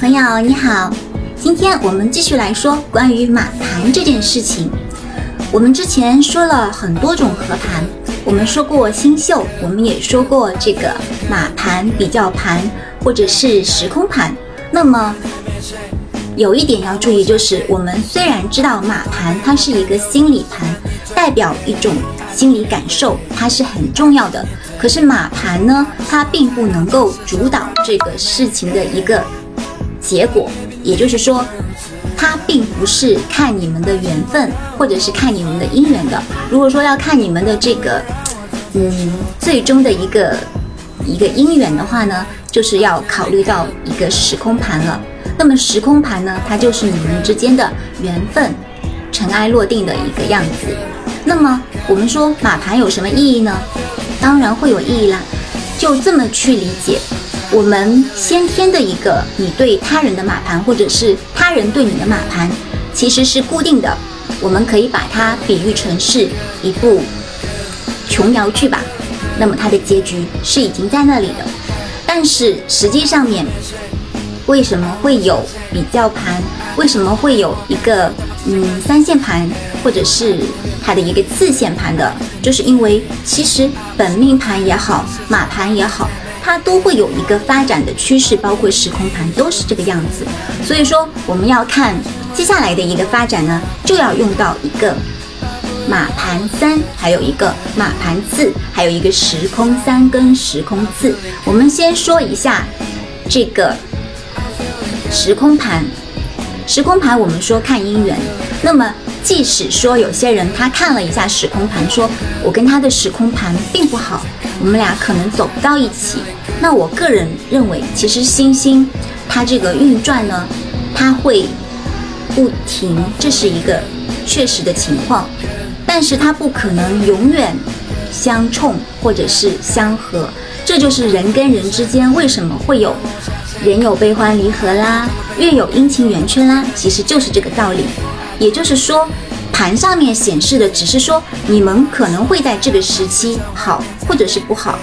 朋友你好，今天我们继续来说关于马盘这件事情。我们之前说了很多种合盘，我们说过星宿，我们也说过这个马盘、比较盘或者是时空盘。那么有一点要注意，就是我们虽然知道马盘它是一个心理盘，代表一种心理感受，它是很重要的。可是马盘呢，它并不能够主导这个事情的一个结果，也就是说，它并不是看你们的缘分，或者是看你们的姻缘的。如果说要看你们的这个，嗯，最终的一个一个姻缘的话呢，就是要考虑到一个时空盘了。那么时空盘呢，它就是你们之间的缘分尘埃落定的一个样子。那么我们说马盘有什么意义呢？当然会有意义啦，就这么去理解，我们先天的一个你对他人的马盘，或者是他人对你的马盘，其实是固定的。我们可以把它比喻成是一部琼瑶剧吧。那么它的结局是已经在那里的，但是实际上面为什么会有比较盘？为什么会有一个嗯三线盘，或者是它的一个次线盘的？就是因为其实本命盘也好，马盘也好，它都会有一个发展的趋势，包括时空盘都是这个样子。所以说我们要看接下来的一个发展呢，就要用到一个马盘三，还有一个马盘四，还有一个时空三跟时空四。我们先说一下这个时空盘，时空盘我们说看姻缘，那么。即使说有些人他看了一下时空盘，说我跟他的时空盘并不好，我们俩可能走不到一起。那我个人认为，其实星星它这个运转呢，它会不停，这是一个确实的情况，但是它不可能永远相冲或者是相合。这就是人跟人之间为什么会有人有悲欢离合啦，月有阴晴圆缺啦，其实就是这个道理。也就是说，盘上面显示的只是说你们可能会在这个时期好，或者是不好。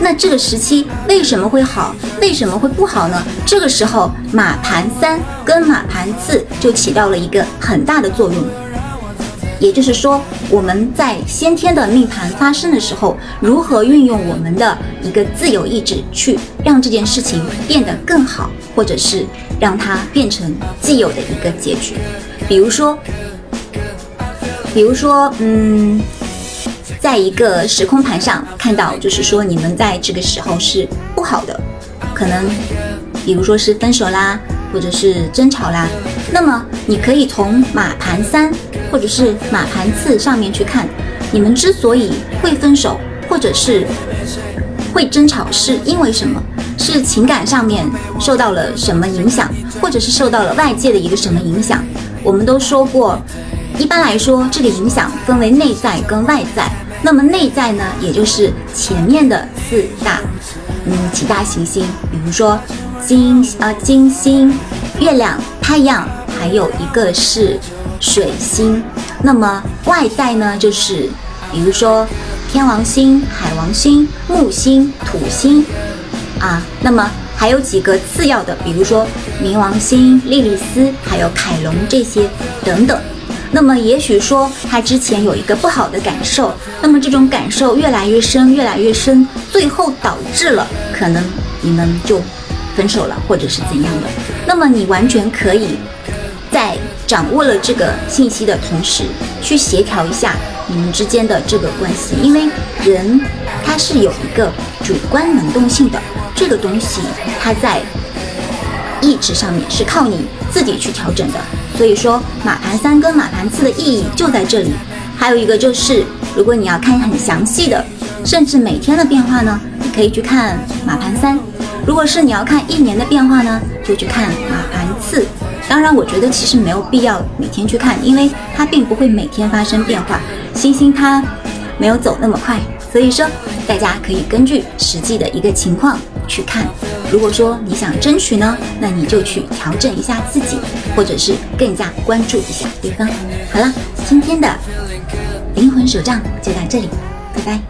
那这个时期为什么会好，为什么会不好呢？这个时候马盘三跟马盘四就起到了一个很大的作用。也就是说，我们在先天的命盘发生的时候，如何运用我们的一个自由意志去让这件事情变得更好，或者是让它变成既有的一个结局。比如说，比如说，嗯，在一个时空盘上看到，就是说你们在这个时候是不好的，可能，比如说是分手啦，或者是争吵啦。那么你可以从马盘三或者是马盘四上面去看，你们之所以会分手，或者是会争吵，是因为什么？是情感上面受到了什么影响，或者是受到了外界的一个什么影响？我们都说过，一般来说，这个影响分为内在跟外在。那么内在呢，也就是前面的四大，嗯，几大行星，比如说金啊金星、月亮、太阳，还有一个是水星。那么外在呢，就是比如说天王星、海王星、木星、土星啊。那么还有几个次要的，比如说冥王星、莉莉丝，还有凯龙这些等等。那么也许说他之前有一个不好的感受，那么这种感受越来越深，越来越深，最后导致了可能你们就分手了，或者是怎样的。那么你完全可以在掌握了这个信息的同时，去协调一下你们之间的这个关系，因为人他是有一个主观能动性的。这个东西它在意志上面是靠你自己去调整的，所以说马盘三跟马盘四的意义就在这里。还有一个就是，如果你要看很详细的，甚至每天的变化呢，你可以去看马盘三；如果是你要看一年的变化呢，就去看马盘四。当然，我觉得其实没有必要每天去看，因为它并不会每天发生变化，星星它没有走那么快，所以说大家可以根据实际的一个情况。去看，如果说你想争取呢，那你就去调整一下自己，或者是更加关注一下对方。好了，今天的灵魂手账就到这里，拜拜。